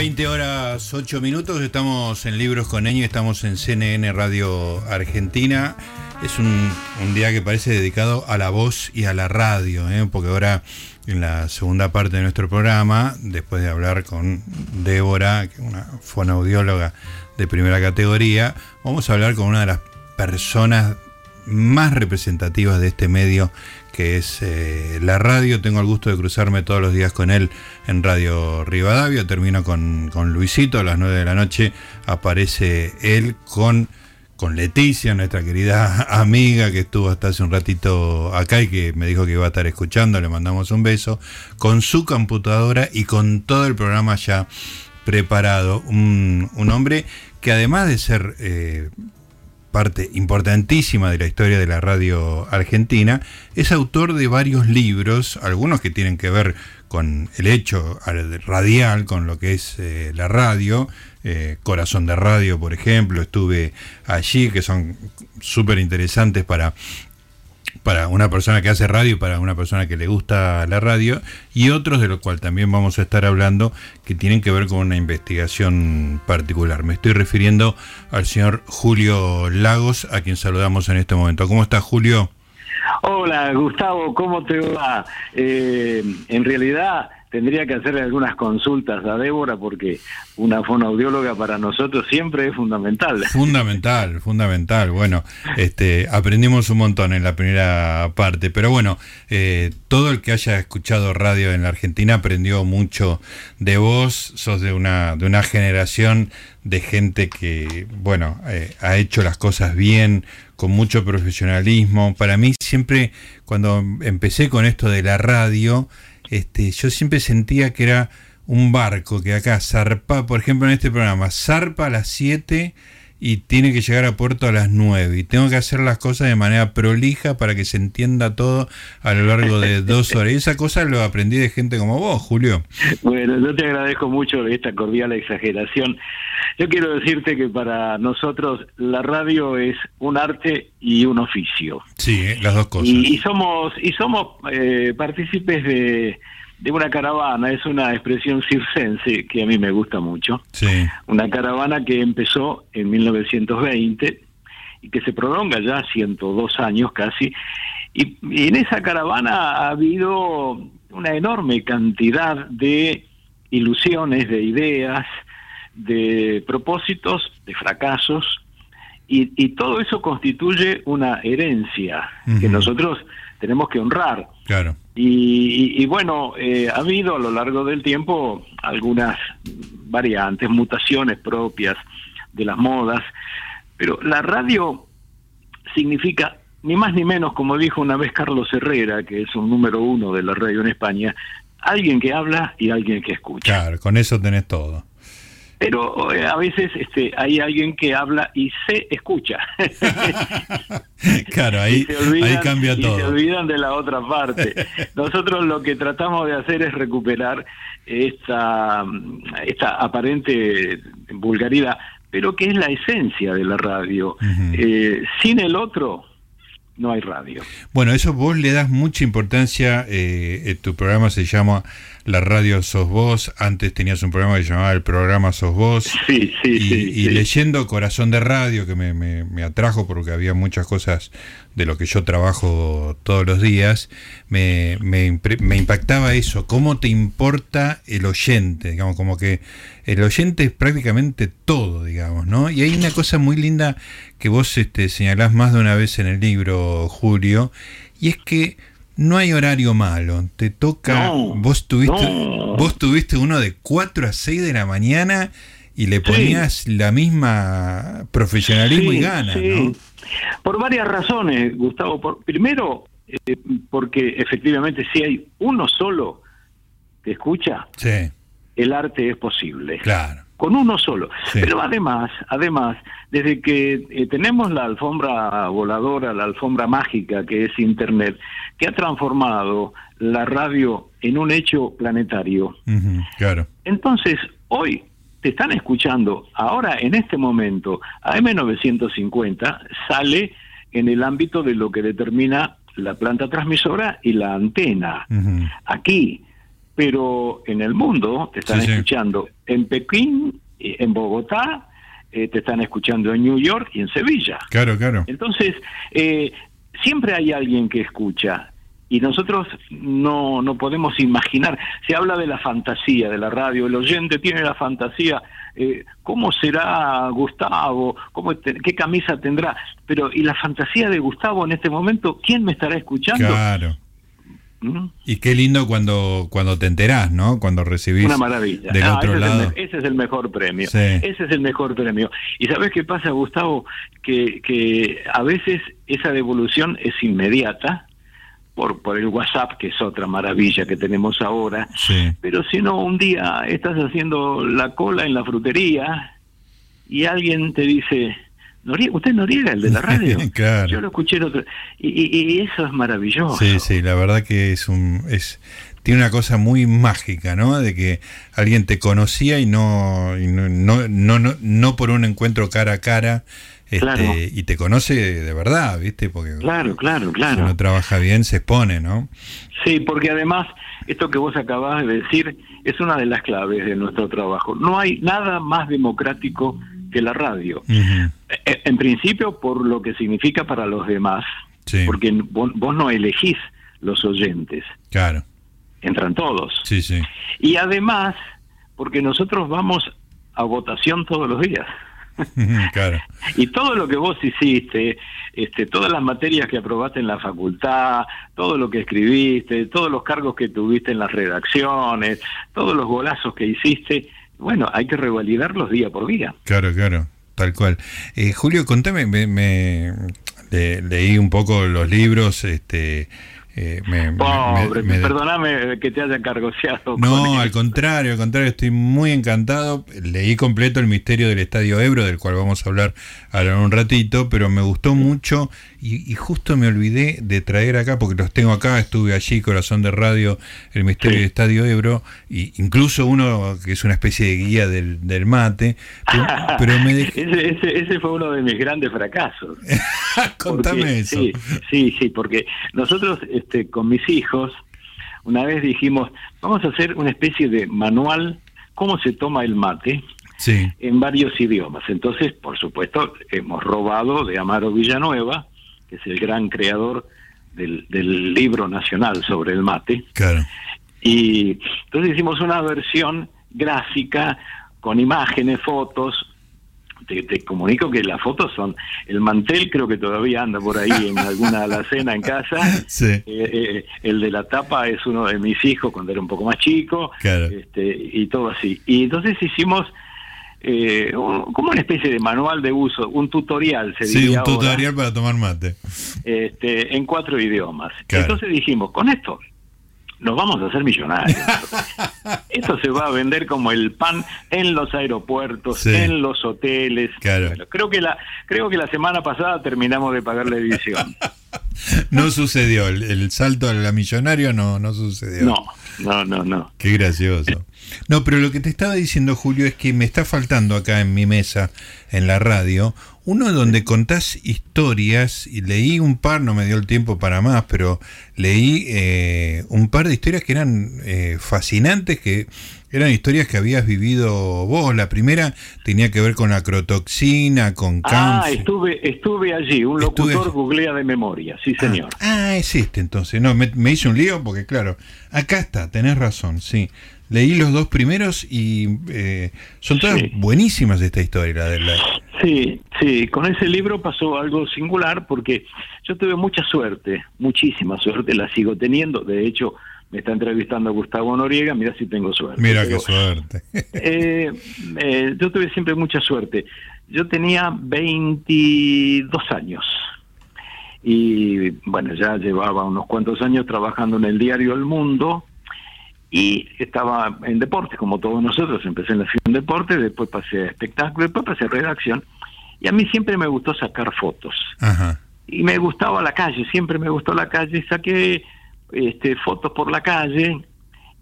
20 horas 8 minutos, estamos en Libros con Eño, estamos en CNN Radio Argentina. Es un, día que parece dedicado a la voz y a la radio, ¿eh? porque ahora en la segunda parte de nuestro programa, después de hablar con Débora, una fonoaudióloga de primera categoría, vamos a hablar con una de las personas más representativas de este medio que es eh, la radio. Tengo el gusto de cruzarme todos los días con él en Radio Rivadavia. Termino con, Luisito a las 9 de la noche. Aparece él con, con Leticia, nuestra querida amiga que estuvo hasta hace un ratito acá y que me dijo que iba a estar escuchando. Le mandamos un beso. Con su computadora y con todo el programa ya preparado. Un, hombre que además de ser... Eh, parte importantísima de la historia de la radio argentina, es autor de varios libros, algunos que tienen que ver con el hecho radial, con lo que es eh, la radio, eh, Corazón de Radio, por ejemplo, estuve allí, que son súper interesantes para para una persona que hace radio, para una persona que le gusta la radio, y otros de los cuales también vamos a estar hablando que tienen que ver con una investigación particular. Me estoy refiriendo al señor Julio Lagos, a quien saludamos en este momento. ¿Cómo está Julio? Hola Gustavo, ¿cómo te va? Eh, en realidad tendría que hacerle algunas consultas a Débora porque una fonoaudióloga para nosotros siempre es fundamental. Fundamental, fundamental. Bueno, este, aprendimos un montón en la primera parte, pero bueno, eh, todo el que haya escuchado radio en la Argentina aprendió mucho de vos. Sos de una, de una generación de gente que, bueno, eh, ha hecho las cosas bien, con mucho profesionalismo. Para mí siempre, cuando empecé con esto de la radio, este, yo siempre sentía que era un barco que acá zarpa, por ejemplo en este programa, zarpa a las 7 y tiene que llegar a puerto a las 9 y tengo que hacer las cosas de manera prolija para que se entienda todo a lo largo de dos horas. Y esa cosa lo aprendí de gente como vos, Julio. Bueno, yo te agradezco mucho esta cordial exageración. Yo quiero decirte que para nosotros la radio es un arte y un oficio. Sí, eh, las dos cosas. Y, somos y somos eh, partícipes de de una caravana, es una expresión circense que a mí me gusta mucho. Sí. Una caravana que empezó en 1920 y que se prolonga ya 102 años casi. Y, en esa caravana ha habido una enorme cantidad de ilusiones, de ideas, de propósitos, de fracasos, y, todo eso constituye una herencia que nosotros tenemos que honrar. Claro. Y, bueno, eh, ha habido a lo largo del tiempo algunas variantes, mutaciones propias de las modas, pero la radio significa ni más ni menos, como dijo una vez Carlos Herrera, que es un número uno de la radio en España, alguien que habla y alguien que escucha. Claro, con eso tenés todo pero eh, a veces este, hay alguien que habla y se escucha. claro, ahí, ahí cambia todo. Y se olvidan de la otra parte. Nosotros lo que tratamos de hacer es recuperar esta, esta aparente vulgaridad, pero que es la esencia de la radio. Eh, sin el otro, no hay radio. Bueno, eso vos le das mucha importancia, eh, tu programa se llama La Radio Sos Vos, antes tenías un programa que se llamaba El Programa Sos Vos. Sí, sí, y, sí, y leyendo Corazón de Radio, que me, me, atrajo porque había muchas cosas de lo que yo trabajo todos los días, me, me, me impactaba eso, cómo te importa el oyente, digamos, como que el oyente es prácticamente todo, digamos, ¿no? Y hay una cosa muy linda que vos este, señalás más de una vez en el libro, Julio, y es que no hay horario malo. Te toca. vos, tuviste, vos tuviste uno de 4 a 6 de la mañana y le ponías la misma profesionalismo y ganas, ¿no? Por varias razones, Gustavo. Por, primero, eh, porque efectivamente, si hay uno solo que escucha, el arte es posible. Claro con uno solo. Pero además, además, desde que eh, tenemos la alfombra voladora, la alfombra mágica que es Internet, que ha transformado la radio en un hecho planetario. claro. Entonces, hoy te están escuchando, ahora en este momento, AM950 sale en el ámbito de lo que determina la planta transmisora y la antena. Aquí, pero en el mundo te están escuchando. En Pekín, eh, en Bogotá, eh, te están escuchando. En New York y en Sevilla. Claro, claro. Entonces, eh, siempre hay alguien que escucha y nosotros no, no podemos imaginar. Se habla de la fantasía de la radio, el oyente tiene la fantasía, eh, ¿cómo será Gustavo? ¿Cómo ¿Qué camisa tendrá? Pero, ¿y la fantasía de Gustavo en este momento? ¿Quién me estará escuchando? Claro. ¿Mm? Y qué lindo cuando, cuando te enterás, ¿no? Cuando recibís Una maravilla. del ah, otro ese lado. Es el, ese es el mejor premio. Ese es el mejor premio. ¿Y sabes qué pasa, Gustavo? Que, que a veces esa devolución es inmediata, por, por el WhatsApp, que es otra maravilla que tenemos ahora. Pero si no, un día estás haciendo la cola en la frutería y alguien te dice, Noriega, usted Noriega, el de la radio. Yo lo escuché el otro. Y, eso es maravilloso. Sí, sí, la verdad que es un. Es, tiene una cosa muy mágica, ¿no? De que alguien te conocía y no, y no, no, no, no, por un encuentro cara a cara, este, y te conoce de verdad, ¿viste? Porque claro, claro, claro. Si uno trabaja bien, se expone, ¿no? Sí, porque además, esto que vos acabás de decir es una de las claves de nuestro trabajo. No hay nada más democrático que la radio. E, en principio, por lo que significa para los demás, porque vos, vos, no elegís los oyentes. Claro. Entran todos. Sí, sí. Y además, porque nosotros vamos a votación todos los días. claro. Y todo lo que vos hiciste, este, todas las materias que aprobaste en la facultad, todo lo que escribiste, todos los cargos que tuviste en las redacciones, todos los golazos que hiciste, bueno, hay que revalidarlos día por día. Claro, claro, tal cual. Eh, Julio, contame, me, leí un poco los libros, este eh, Pobre, perdóname que te haya cargoseado. No, al contrario, al contrario, estoy muy encantado. Leí completo El misterio del Estadio Ebro, del cual vamos a hablar ahora en un ratito, pero me gustó mucho y, justo me olvidé de traer acá, porque los tengo acá, estuve allí, Corazón de Radio, El misterio del Estadio Ebro, y incluso uno que es una especie de guía del, del mate, pero, me ese, ese, fue uno de mis grandes fracasos. Contame eso. Sí, sí, sí, porque nosotros este, con mis hijos, una vez dijimos, vamos a hacer una especie de manual, cómo se toma el mate, en varios idiomas. Entonces, por supuesto, hemos robado de Amaro Villanueva, que es el gran creador del, del libro nacional sobre el mate. Claro. Y entonces hicimos una versión gráfica con imágenes, fotos, te, comunico que las fotos son el mantel creo que todavía anda por ahí en alguna alacena en casa. Eh, eh, el de la tapa es uno de mis hijos cuando era un poco más chico este, y todo así. Y entonces hicimos eh, como una especie de manual de uso, un tutorial, se Sí, un tutorial para tomar mate. Este, en cuatro idiomas. Entonces dijimos, con esto nos vamos a hacer millonarios. Esto se va a vender como el pan en los aeropuertos, en los hoteles. creo que la creo que la semana pasada terminamos de pagar la edición. no sucedió, el, salto a la millonario no no sucedió. No, no, no, no. Qué gracioso. No, pero lo que te estaba diciendo, Julio, es que me está faltando acá en mi mesa, en la radio, uno donde contás historias, y leí un par, no me dio el tiempo para más, pero leí eh, un par de historias que eran eh, fascinantes, que eran historias que habías vivido vos. La primera tenía que ver con acrotoxina, con cáncer. Ah, estuve, estuve allí, un locutor googlea de memoria, sí ah, señor. Ah, es este entonces. No, me, me hice un lío porque claro, acá está, tenés razón, sí. Leí los dos primeros y eh, son todas buenísimas esta historia. De la... Sí, sí, con ese libro pasó algo singular porque yo tuve mucha suerte, muchísima suerte, la sigo teniendo. De hecho, me está entrevistando Gustavo Noriega, mira si tengo suerte. Mira qué suerte. Eh, eh, yo tuve siempre mucha suerte. Yo tenía 22 años y bueno, ya llevaba unos cuantos años trabajando en el diario El Mundo y estaba en deportes, como todos nosotros, empecé en la de deporte, después pasé a espectáculo, después pasé a redacción, y a mí siempre me gustó sacar fotos. Y me gustaba la calle, siempre me gustó la calle, saqué este, fotos por la calle,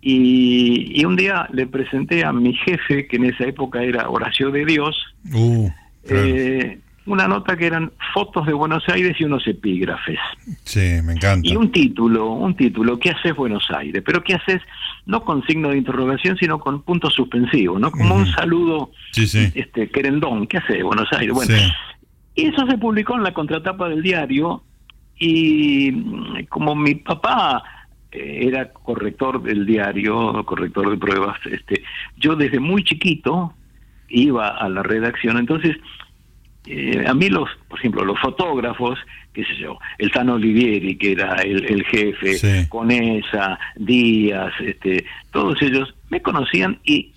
y, un día le presenté a mi jefe, que en esa época era Horacio de Dios, uh, eh, una nota que eran fotos de Buenos Aires y unos epígrafes. Sí, me encanta. Y un título, un título, ¿qué haces Buenos Aires? Pero ¿qué haces no con signo de interrogación, sino con puntos suspensivos, ¿no? Como un saludo este querendón, ¿qué hace Buenos Aires? Bueno, y eso se publicó en la contratapa del diario y mm, como mi papá eh, era corrector del diario, corrector de pruebas, este, yo desde muy chiquito iba a la redacción, entonces eh, a mí los, por ejemplo, los fotógrafos, qué sé yo, el Tano Olivieri, que era el, jefe, Conesa, Díaz, este, todos ellos me conocían y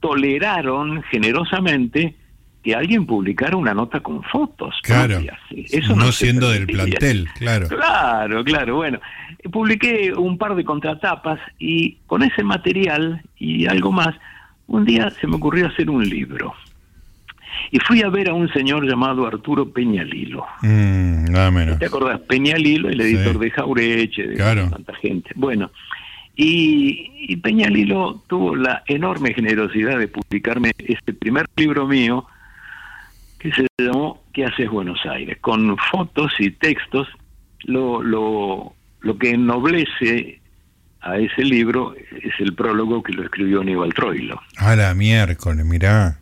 toleraron generosamente que alguien publicara una nota con fotos. Claro. Eso no, siendo del plantel, claro. Claro, claro. Bueno, publiqué un par de contratapas y con ese material y algo más, un día se me ocurrió hacer un libro. Y fui a ver a un señor llamado Arturo Peñalilo. Mm, nada menos. ¿Te acordás? Peñalilo, el editor de Jaureche, de tanta gente. Bueno, y, y, Peñalilo tuvo la enorme generosidad de publicarme este primer libro mío, que se llamó ¿Qué haces Buenos Aires? Con fotos y textos, lo, lo, lo que ennoblece a ese libro es el prólogo que lo escribió Aníbal Troilo. A la miércoles, mirá.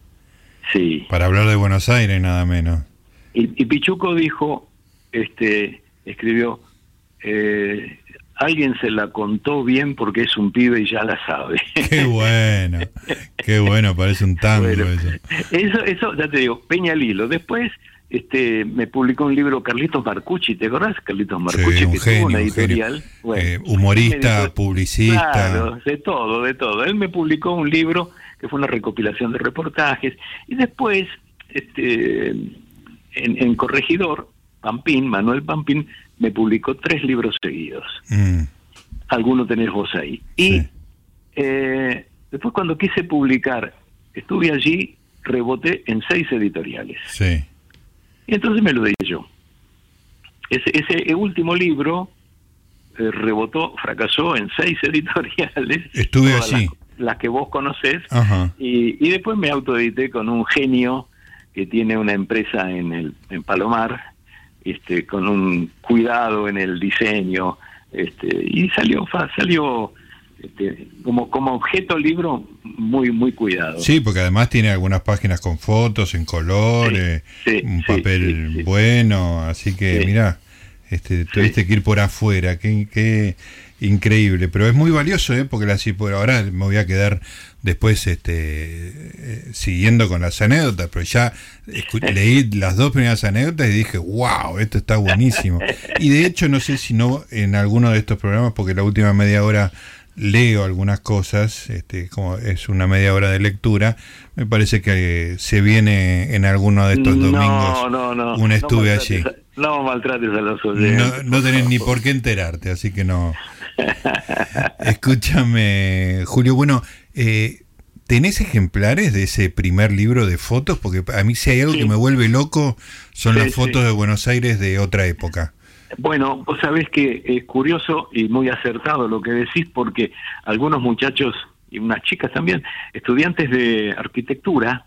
Sí. Para hablar de Buenos Aires, nada menos. Y, Pichuco dijo, este, escribió, eh, alguien se la contó bien porque es un pibe y ya la sabe. Qué bueno, qué bueno, parece un tango eso. eso. Eso, ya te digo, Peña Lilo. Después este, me publicó un libro Carlitos Marcucci, ¿te acordás? Carlitos Marcucci, que tuvo una editorial. Eh, humorista, publicista. Claro, de todo, de todo. Él me publicó un libro que fue una recopilación de reportajes, y después, este, en, Corregidor, Pampín, Manuel Pampín, me publicó tres libros seguidos. Mm. Alguno tenés vos ahí. Y eh, después cuando quise publicar, estuve allí, reboté en seis editoriales. Sí. Y entonces me lo di yo. Ese, ese último libro eh, rebotó, fracasó en seis editoriales. Estuve allí las que vos conocés, y, y, después me autoedité con un genio que tiene una empresa en, el, en Palomar, este, con un cuidado en el diseño, este, y salió, salió este, como, como objeto libro muy muy cuidado. Sí, porque además tiene algunas páginas con fotos en color, eh, un papel bueno, así que mira, este, tuviste que ir por afuera, qué, qué, increíble, pero es muy valioso, ¿eh? porque así por ahora me voy a quedar después este eh, siguiendo con las anécdotas, pero ya leí las dos primeras anécdotas y dije, wow, esto está buenísimo. Y de hecho no sé si no en alguno de estos programas, porque la última media hora leo algunas cosas, este, como es una media hora de lectura, me parece que se viene en alguno de estos domingos no, no, un estuve allí. No maltrates a los oyentes. No, no tenés ni por qué enterarte, así que no. Escúchame, Julio, bueno, eh, ¿tenés ejemplares de ese primer libro de fotos? Porque a mí si hay algo que me vuelve loco son las fotos de Buenos Aires de otra época. Bueno, vos sabés que es curioso y muy acertado lo que decís porque algunos muchachos y unas chicas también, estudiantes de arquitectura,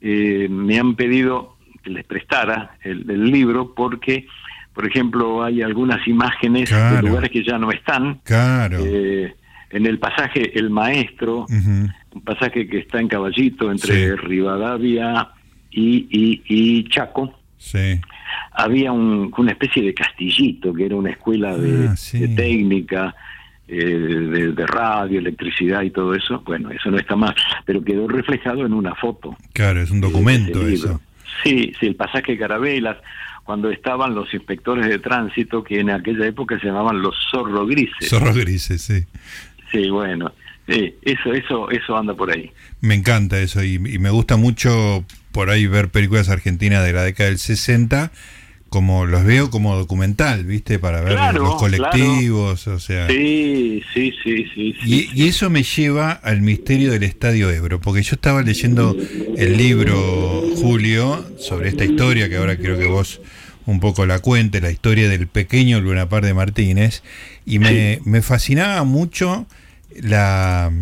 eh, me han pedido que les prestara el, libro porque, por ejemplo, hay algunas imágenes de lugares que ya no están. Claro. Eh, en el pasaje El Maestro, un pasaje que está en Caballito entre Rivadavia y, y, Chaco. Sí. Había una especie de castillito que era una escuela de, ah, técnica, eh, de, de, radio, electricidad y todo eso. Bueno, eso no está más, pero quedó reflejado en una foto. Claro, es un documento eso. Sí, sí, el pasaje Carabelas, cuando estaban los inspectores de tránsito, que en aquella época se llamaban los zorro grises. Zorro grises, sí. Sí, bueno, eso, eso, eso anda por ahí. Me encanta eso y, me gusta mucho por ahí ver películas argentinas de la década del 60 como los veo como documental, ¿viste? Para ver los colectivos, o sea. Sí, sí, sí, sí. y, y, eso me lleva al misterio del Estadio Ebro, porque yo estaba leyendo el libro, Julio, sobre esta historia, que ahora quiero que vos un poco la cuente, la historia del pequeño Lunapar de Martínez, y me, me fascinaba mucho la,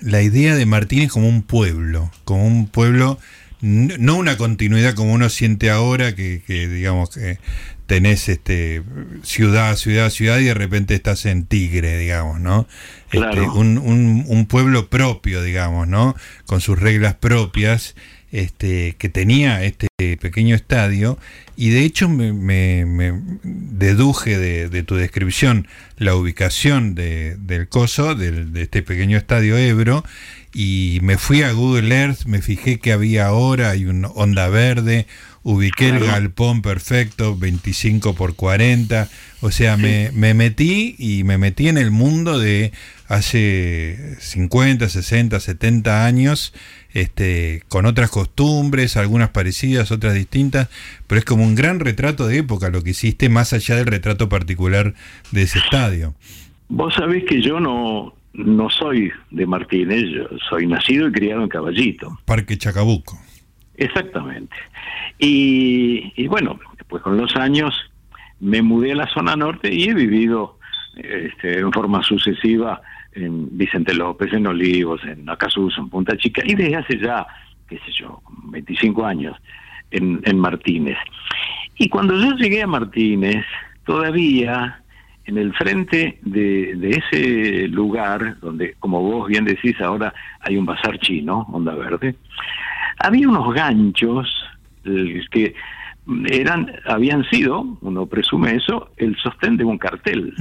la idea de Martínez como un pueblo, como un pueblo no una continuidad como uno siente ahora, que, que digamos que tenés este ciudad, ciudad, ciudad y de repente estás en Tigre, digamos, ¿no? Este, un, un, un, pueblo propio, digamos, ¿no? Con sus reglas propias, este, que tenía este pequeño estadio, y de hecho me, me, deduje de, de, tu descripción la ubicación de, del coso, del, de este pequeño estadio Ebro, y me fui a Google Earth, me fijé que había ahora, hay un onda verde, ubiqué el galpón perfecto, 25 por 40, o sea, me, me, metí y me metí en el mundo de hace 50, 60, 70 años, este, con otras costumbres, algunas parecidas, otras distintas, pero es como un gran retrato de época lo que hiciste, más allá del retrato particular de ese estadio. Vos sabés que yo no, no soy de Martínez, yo soy nacido y criado en Caballito. Parque Chacabuco. Exactamente. Y, bueno, pues con los años me mudé a la zona norte y he vivido este, en forma sucesiva en Vicente López, en Olivos, en Acasuso, en Punta Chica, y desde hace ya, qué sé yo, 25 años en, en Martínez. Y cuando yo llegué a Martínez, todavía en el frente de, de, ese lugar, donde, como vos bien decís, ahora hay un bazar chino, Onda Verde, había unos ganchos que eran habían sido, uno presume eso, el sostén de un cartel.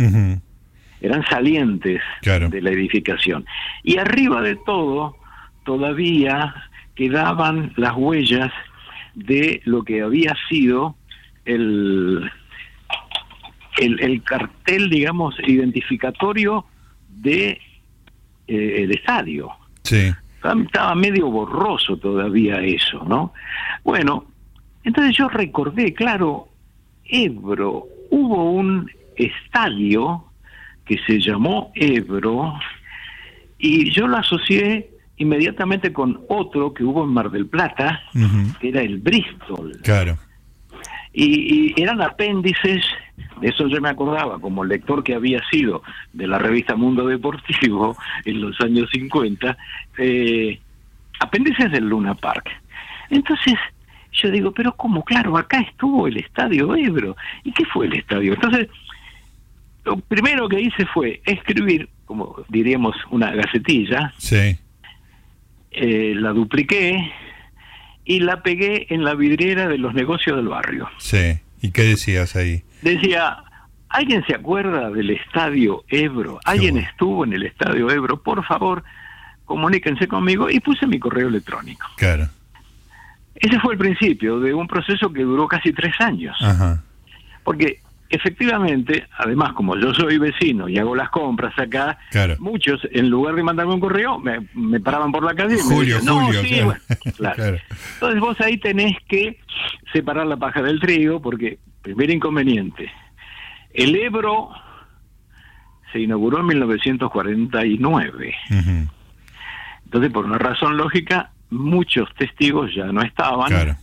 Eran salientes de la edificación. Y arriba de todo, todavía quedaban las huellas de lo que había sido el, el, cartel, digamos, identificatorio de eh, el estadio. Sí. Estaba medio borroso todavía eso, ¿no? Bueno, entonces yo recordé, claro, Ebro, hubo un estadio que se llamó Ebro y yo lo asocié inmediatamente con otro que hubo en Mar del Plata, que era el Bristol. Claro. Y, y, eran apéndices, eso yo me acordaba, como lector que había sido de la revista Mundo Deportivo en los años 50, eh, apéndices del Luna Park. Entonces, yo digo, pero ¿cómo? Claro, acá estuvo el Estadio Ebro. ¿Y qué fue el estadio? Entonces, lo primero que hice fue escribir, como diríamos, una gacetilla. Sí. Eh, la dupliqué y la pegué en la vidriera de los negocios del barrio. Sí. ¿Y qué decías ahí? Decía, ¿alguien se acuerda del Estadio Ebro? ¿Alguien estuvo en el Estadio Ebro? Por favor, comuníquense conmigo y puse mi correo electrónico. Claro. Ese fue el principio de un proceso que duró casi tres años. Porque efectivamente, además, como yo soy vecino y hago las compras acá, muchos, en lugar de mandarme un correo, me, paraban por la calle y Julio, me decían, Julio, claro. Entonces vos ahí tenés que separar la paja del trigo, porque, primer inconveniente, el Ebro se inauguró en 1949. Entonces, por una razón lógica, muchos testigos ya no estaban.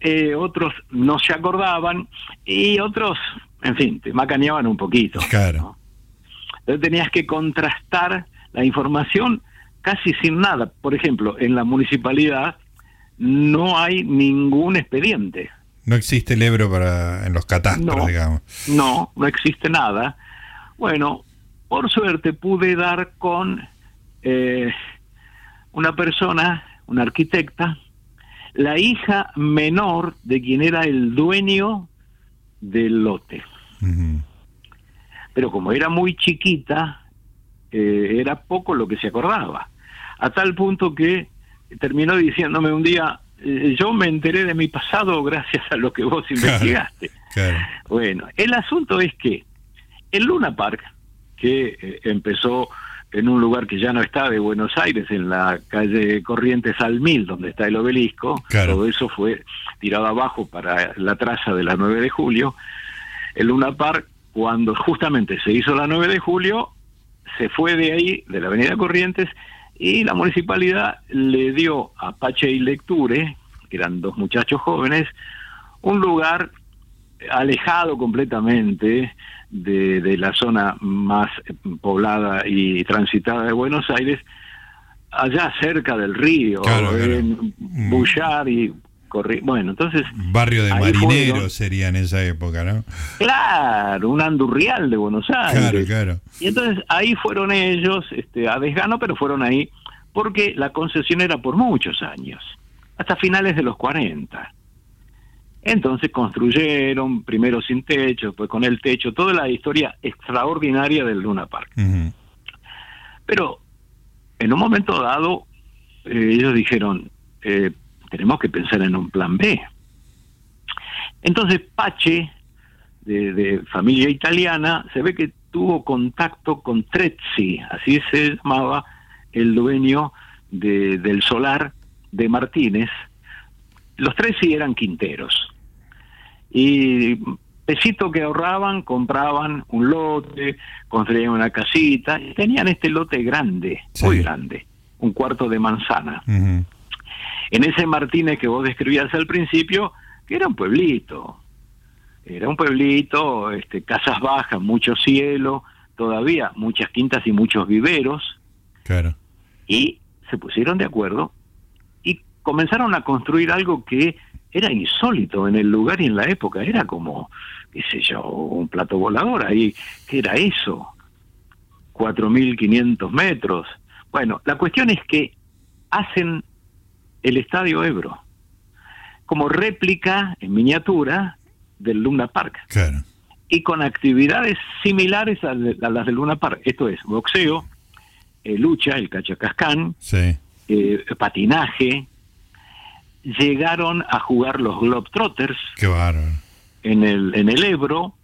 Eh, otros no se acordaban y otros, en fin, te macaneaban un poquito. Claro. Entonces tenías que contrastar la información casi sin nada. Por ejemplo, en la municipalidad no hay ningún expediente. No existe el Ebro para en los catastros, digamos. No, no existe nada. Bueno, por suerte pude dar con eh, una persona, una arquitecta, la hija menor de quien era el dueño del lote. Pero como era muy chiquita, eh, era poco lo que se acordaba. A tal punto que terminó diciéndome un día, eh, yo me enteré de mi pasado gracias a lo que vos investigaste. Bueno, el asunto es que el Luna Park, que eh, empezó en un lugar que ya no está de Buenos Aires, en la calle Corrientes al Mil, donde está el obelisco. Todo eso fue tirado abajo para la traza de la 9 de julio. El Luna Park, cuando justamente se hizo la 9 de julio, se fue de ahí, de la avenida Corrientes, y la municipalidad le dio a Pache y Lecture, que eran dos muchachos jóvenes, un lugar alejado completamente de, de, la zona más poblada y transitada de Buenos Aires, allá cerca del río, Claro, claro. en Mm. Bullar y corri- Bueno, entonces, Barrio de marineros fueron. sería en esa época, ¿no? claro, un andurrial de Buenos Aires. Claro, claro. Y entonces ahí fueron ellos, este, a desgano, pero fueron ahí porque la concesión era por muchos años, hasta finales de los 40. Entonces construyeron, primero sin techo, después con el techo, toda la historia extraordinaria del Luna Park. Pero en un momento dado, eh, ellos dijeron, eh, tenemos que pensar en un plan B. Entonces Pache, de, de familia italiana, se ve que tuvo contacto con Trezzi, así se llamaba el dueño de- del solar de Martínez. Los Trezzi eran quinteros. Y pesito que ahorraban, compraban un lote, construían una casita, y tenían este lote grande, Sí. muy grande, un cuarto de manzana. En ese Martínez que vos describías al principio, que era un pueblito, era un pueblito, este, casas bajas, mucho cielo, todavía muchas quintas y muchos viveros, Claro. y se pusieron de acuerdo y comenzaron a construir algo que era insólito en el lugar y en la época, era como, qué sé yo, un plato volador ahí, ¿qué era eso? 4.500 metros. Bueno, la cuestión es que hacen el Estadio Ebro como réplica en miniatura del Luna Park Claro. y con actividades similares a, de- a las del Luna Park. Esto es boxeo, eh, lucha, el cachacascán, Sí. eh, patinaje. Llegaron a jugar los Globetrotters Qué en el, en el Ebro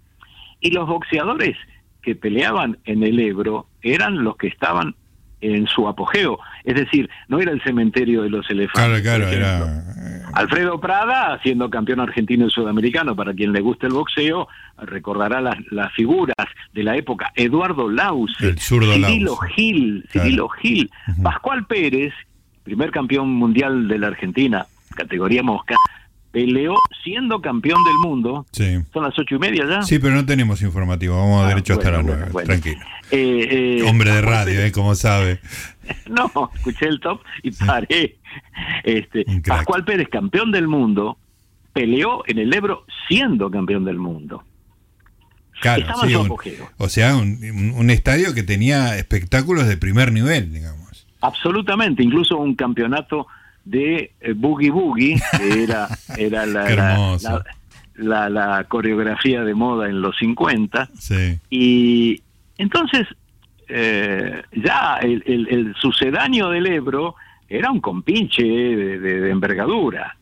y los boxeadores que peleaban en el Ebro eran los que estaban en su apogeo. Es decir, no era el cementerio de los elefantes. Claro, claro, por ejemplo. era. eh, Alfredo Prada, siendo campeón argentino y sudamericano, para quien le guste el boxeo, recordará las, las figuras de la época. Eduardo Lause, El zurdo Cirilo Lause. Gil, Claro. Cirilo Gil. Pascual Pérez, primer campeón mundial de la Argentina, categoría mosca, peleó siendo campeón del mundo. Sí. Son las ocho y media ya. Sí, pero no tenemos informativo. Vamos Ah, derecho hasta bueno, las bueno, nueve. bueno. Tranquilo. Eh, eh, Hombre de radio, ¿eh? Como sabe. No, escuché el top y paré. Este. Pascual Pérez, campeón del mundo, peleó en el Ebro siendo campeón del mundo. Claro, Estaba en sí, un- o sea, un estadio que tenía espectáculos de primer nivel, digamos. Absolutamente, incluso un campeonato de eh, Boogie Boogie, que era, era la, la, hermoso. la- la- la coreografía de moda en los 50. Sí. Y entonces, eh, ya el, el- el sucedáneo del Ebro era un compinche de, de- de envergadura.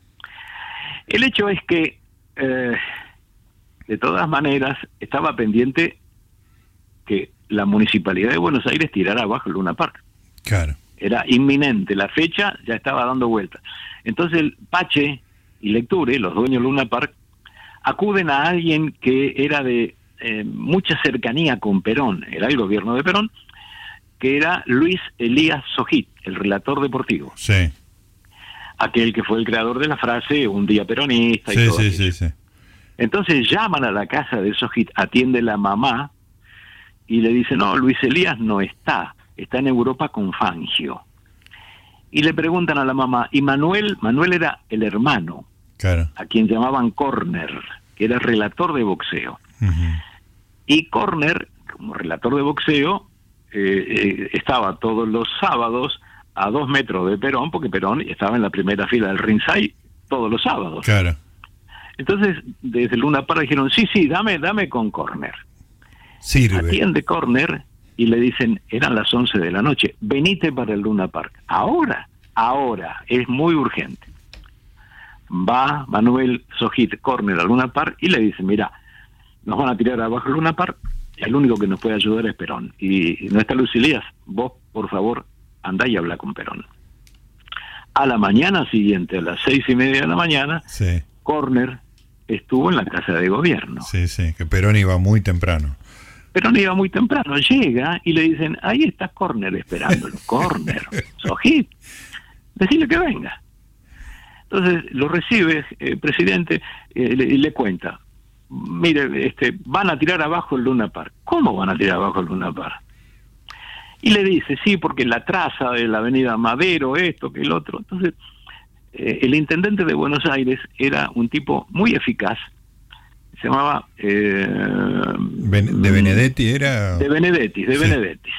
El hecho es que, eh, de todas maneras, estaba pendiente que la municipalidad de Buenos Aires tirara abajo el Luna Park. Claro. Era inminente, la fecha ya estaba dando vueltas. Entonces el Pache y Lecture, los dueños de Luna Park, acuden a alguien que era de eh, mucha cercanía con Perón, era el gobierno de Perón, que era Luis Elías Sojit, el relator deportivo, Sí. aquel que fue el creador de la frase un día peronista y Sí, todo sí, sí, sí. Entonces llaman a la casa de Sojit, atiende la mamá y le dice, no, Luis Elías no está, está en Europa con Fangio. Y le preguntan a la mamá, y Manuel, Manuel era el hermano, Claro. a quien llamaban Corner, que era relator de boxeo. Y Corner, como relator de boxeo, eh, eh, estaba todos los sábados a dos metros de Perón, porque Perón estaba en la primera fila del ringside todos los sábados. Claro. Entonces, desde Luna Park dijeron, sí, sí, dame, dame con Corner. Sirve. Atiende Corner y le dicen, eran las 11 de la noche, venite para el Luna Park. Ahora, ahora, es muy urgente. Va Manuel Sojit Corner al Luna Park y le dice, mira, nos van a tirar abajo el Luna Park, el único que nos puede ayudar es Perón. Y no está Lucilías, vos, por favor, andá y habla con Perón. A la mañana siguiente, a las seis y media de la mañana, Sí, Corner estuvo en la casa de gobierno. sí, sí. Que Perón iba muy temprano. Perón iba muy temprano, llega y le dicen, ahí está Corner esperándolo. Corner, Sojit, decirle que venga. Entonces lo recibe el presidente eh, le- y le cuenta, mire, este, van a tirar abajo el Luna Park. ¿Cómo van a tirar abajo el Luna Park? Y le dice, sí, porque la traza de la avenida Madero, esto, que el otro. Entonces, eh, el intendente de Buenos Aires era un tipo muy eficaz. Se llamaba... Eh, ¿De Benedetti era? De Benedetti, de Benedetti,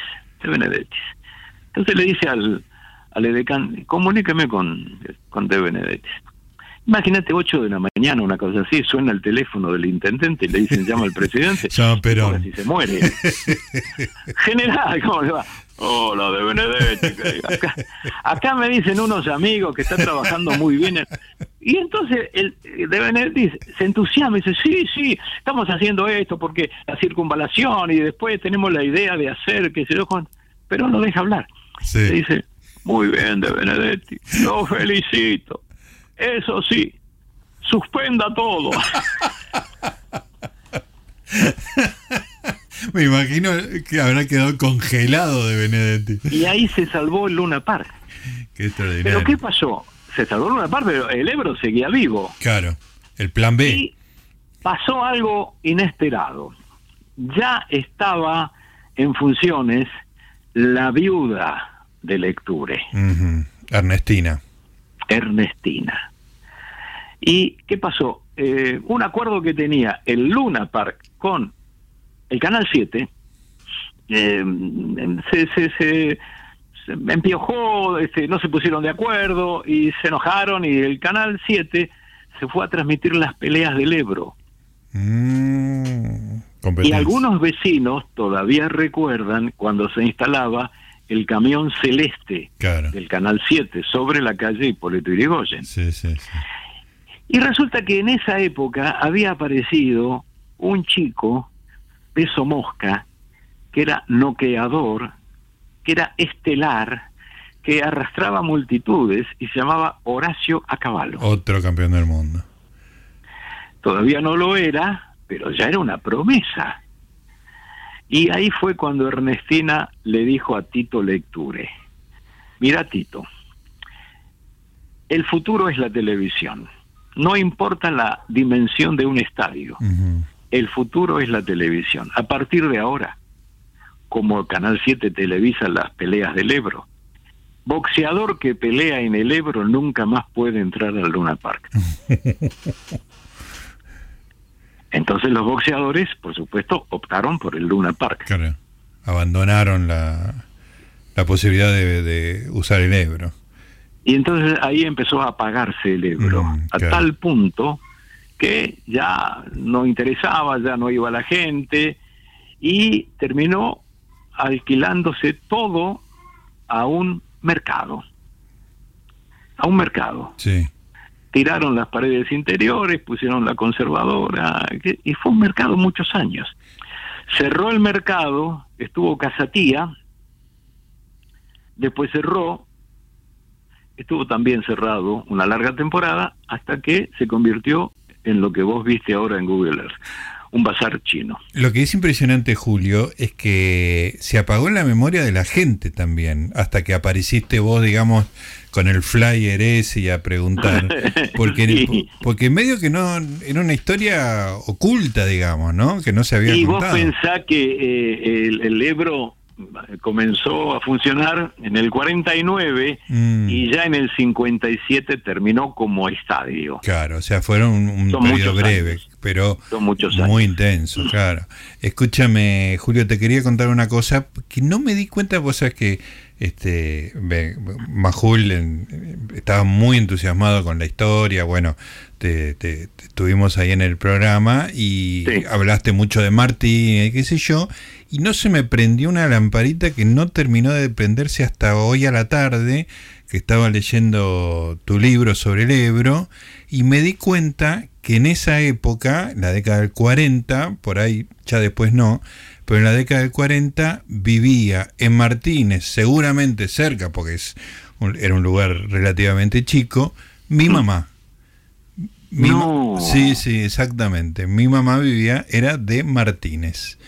de Benedetti. Entonces le dice al, al edecán, comuníqueme con, con De Benedetti. Imagínate 8 de la mañana, una cosa así, suena el teléfono del intendente y le dicen llama al presidente. llama Perón. Si se muere. General, ¿cómo le va? Hola, de Benedetti. Acá, acá, me dicen unos amigos que están trabajando muy bien. Y entonces el de Benedetti se entusiasma y dice, sí, sí, estamos haciendo esto porque la circunvalación y después tenemos la idea de hacer, que se lo... Pero no deja hablar. Sí. Le dice, muy bien, de Benedetti, lo felicito. Eso sí, suspenda todo. Me imagino que habrá quedado congelado de Benedetti. Y ahí se salvó el Luna Park. Qué extraordinario. Pero ¿qué pasó? Se salvó el Luna Park, pero el Ebro seguía vivo. Claro, el plan B. Y pasó algo inesperado. Ya estaba en funciones la viuda de Lecture. Ernestina. Ernestina. ¿Y qué pasó? Eh, un acuerdo que tenía el Luna Park con el Canal 7 eh, se, se, se, empiojó, este, no se pusieron de acuerdo y se enojaron y el Canal 7 se fue a transmitir las peleas del Ebro. Mm, y algunos vecinos todavía recuerdan cuando se instalaba el camión celeste del Canal 7 sobre la calle Hipólito Yrigoyen. Sí, sí, sí. Y resulta que en esa época había aparecido un chico, peso mosca, que era noqueador, que era estelar, que arrastraba multitudes y se llamaba Horacio Acaballo. Otro campeón del mundo. Todavía no lo era, pero ya era una promesa. Y ahí fue cuando Ernestina le dijo a Tito Lecture, mira Tito, el futuro es la televisión no importa la dimensión de un estadio. El futuro es la televisión. A partir de ahora, como Canal 7 televisa las peleas del Ebro, boxeador que pelea en el Ebro nunca más puede entrar al Luna Park. Entonces los boxeadores, por supuesto, optaron por el Luna Park. Claro. Abandonaron la, la posibilidad de usar el Ebro. Y entonces ahí empezó a apagarse el Ebro, mm, a tal punto que ya no interesaba, ya no iba la gente, y terminó alquilándose todo a un mercado. A un mercado. Sí. Tiraron las paredes interiores, pusieron la conservadora, y fue un mercado muchos años. Cerró el mercado, estuvo Casatía, después cerró, estuvo también cerrado una larga temporada hasta que se convirtió en lo que vos viste ahora en Google Earth, un bazar chino. Lo que es impresionante, Julio, es que se apagó en la memoria de la gente también, hasta que apareciste vos, digamos, con el flyer ese y a preguntar. Porque, porque medio que no, era una historia oculta, digamos, ¿no? Que no se había y contado. Y vos pensás que eh, el, el Ebro comenzó a funcionar en el 49 mm. y ya en el 57 terminó como estadio. Claro, o sea, fueron un, periodo breve, pero muy intenso, claro. Escúchame, Julio, te quería contar una cosa que no me di cuenta, vos sabes que este Majul estaba muy entusiasmado con la historia, bueno, te, te, tuvimos ahí en el programa y hablaste mucho de Martín, qué sé yo, y no se me prendió una lamparita que no terminó de prenderse hasta hoy a la tarde, que estaba leyendo tu libro sobre el Ebro, y me di cuenta que en esa época, la década del 40, por ahí ya después no, pero en la década del 40 vivía en Martínez, seguramente cerca, porque es era un lugar relativamente chico, mi mamá. sí, sí, exactamente. Mi mamá vivía, era de Martínez.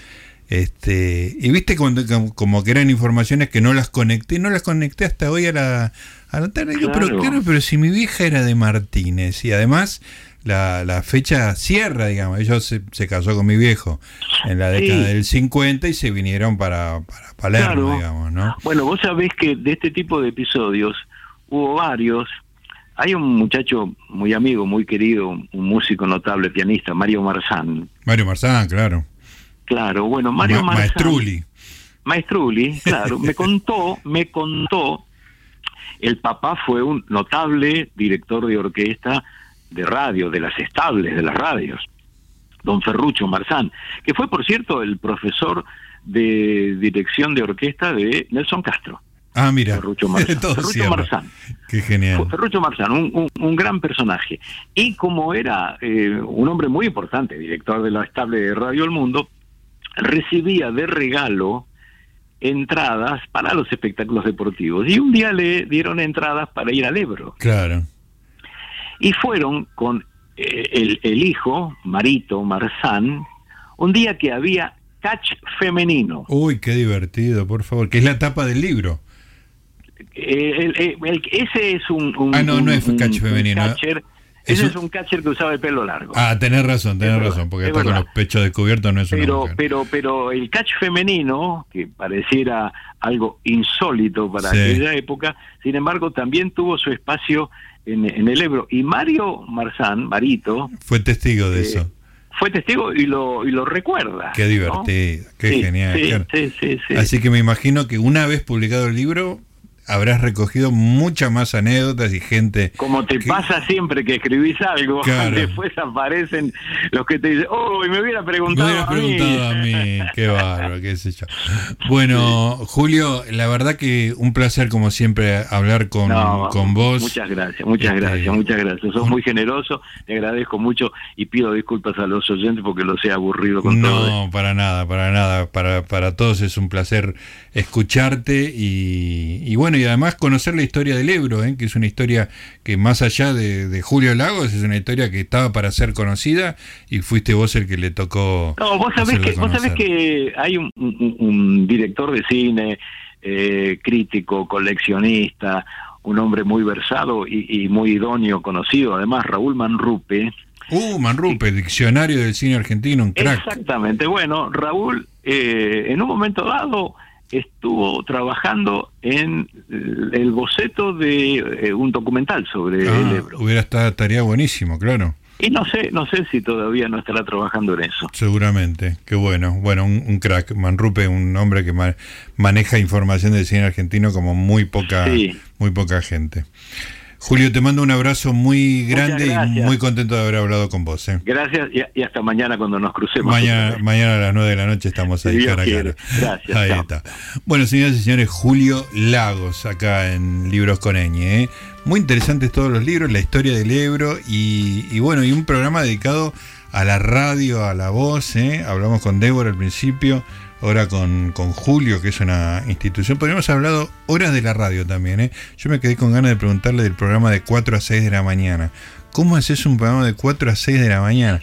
Este, y viste cuando, como que eran informaciones que no las conecté, no las conecté hasta hoy a la, anotar. Digo, pero claro, pero si mi vieja era de Martínez y además la, la fecha cierra, digamos. Ella se, se, casó con mi viejo en la década del 50 y se vinieron para, para Palermo, digamos, ¿no? Bueno, vos sabés que de este tipo de episodios hubo varios. Hay un muchacho muy amigo, muy querido, un músico notable, pianista, Mario Marzán. Mario Marzán, claro. Claro, bueno, Mario Ma Marzán. Maestruli. Maestruli, claro, me contó, me contó, el papá fue un notable director de orquesta de radio, de las estables de las radios, don Ferrucho Marzán, que fue, por cierto, el profesor de dirección de orquesta de Nelson Castro. Ah, mira. Ferrucho Marzán. Ferrucho Marzán. Qué genial. Ferrucho Marzán, un, un, un, gran personaje. Y como era eh, un hombre muy importante, director de la estable de Radio El Mundo, recibía de regalo entradas para los espectáculos deportivos. Y un día le dieron entradas para ir al Ebro. Claro. Y fueron con eh, el, el, hijo, Marito Marzán, un día que había catch femenino. Uy, qué divertido, por favor, que es la tapa del libro. Eh, el, el, ese es un, un, Ah, no, no es catch femenino. Catcher, ese es un catcher que usaba el pelo largo. Ah, tenés razón, tenés razón, porque está con los pechos descubiertos no es pero, una mujer. Pero, pero el catch femenino, que pareciera algo insólito para sí. aquella época, sin embargo, también tuvo su espacio en, en, el Ebro. Y Mario Marzán, Marito... Fue testigo de eh, eso. Fue testigo y lo, y lo recuerda. Qué divertido, ¿no? qué sí, genial. Sí, claro. sí, sí, sí. Así que me imagino que una vez publicado el libro, habrás recogido muchas más anécdotas y gente. Como te que... pasa siempre que escribís algo, Claro. después aparecen los que te dicen, oh, y me hubiera preguntado, Me hubiera a mí". preguntado a mí, qué bárbaro, qué sé yo. Bueno, Julio, la verdad que un placer como siempre hablar con, No, con vos. Muchas gracias, muchas Este, gracias, muchas gracias. Sos muy generoso, te agradezco mucho y pido disculpas a los oyentes porque los he aburrido con todo esto. No, para nada, para nada. Para, para todos es un placer escucharte y, y bueno, y además conocer la historia del Ebro, ¿eh? que es una historia que más allá de, de Julio Lagos, es una historia que estaba para ser conocida y fuiste vos el que le tocó. No, vos sabés, que, vos sabés que hay un, un- un director de cine, eh, crítico, coleccionista, un hombre muy versado y, y muy idóneo, conocido, además Raúl Manrupe. Uh, Manrupe, diccionario del cine argentino, un crack. Exactamente, bueno, Raúl eh, en un momento dado estuvo trabajando en el el boceto de eh, un documental sobre el Ah, Ebro. hubiera estado, estaría buenísimo, claro. Y no sé, no sé si todavía no estará trabajando en eso. Seguramente, qué bueno. Bueno, un, un crack. Manrupe, un hombre que ma- maneja información del cine argentino como muy poca, Sí. muy poca gente. Julio, te mando un abrazo muy grande y muy contento de haber hablado con vos. ¿eh? Gracias y, y hasta mañana cuando nos crucemos. Mañana, mañana a las 9 de la noche estamos ahí cara cara. Gracias, Ahí está. Bueno, señoras y señores, Julio Lagos, acá en Libros con Eñe. ¿eh? Muy interesantes todos los libros, la historia del Ebro y, y bueno, y un programa dedicado a la radio, a la voz. ¿eh? Hablamos con Débora al principio, ahora con, con Julio, que es una institución. Podríamos haber hablado horas de la radio también. ¿eh? Yo me quedé con ganas de preguntarle del programa de 4 a 6 de la mañana. ¿Cómo haces un programa de 4 a 6 de la mañana?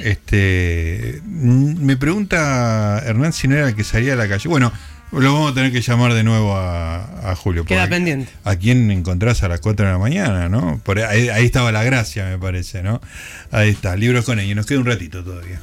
Este, mm, me pregunta Hernán si no era el que salía a la calle. Bueno, lo vamos a tener que llamar de nuevo a, a Julio. Queda pendiente. ¿A quién encontrás a las 4 de la mañana, no? Por ahí, ahí estaba la gracia, me parece, ¿no? Ahí está, libros con ellos. Nos queda un ratito todavía.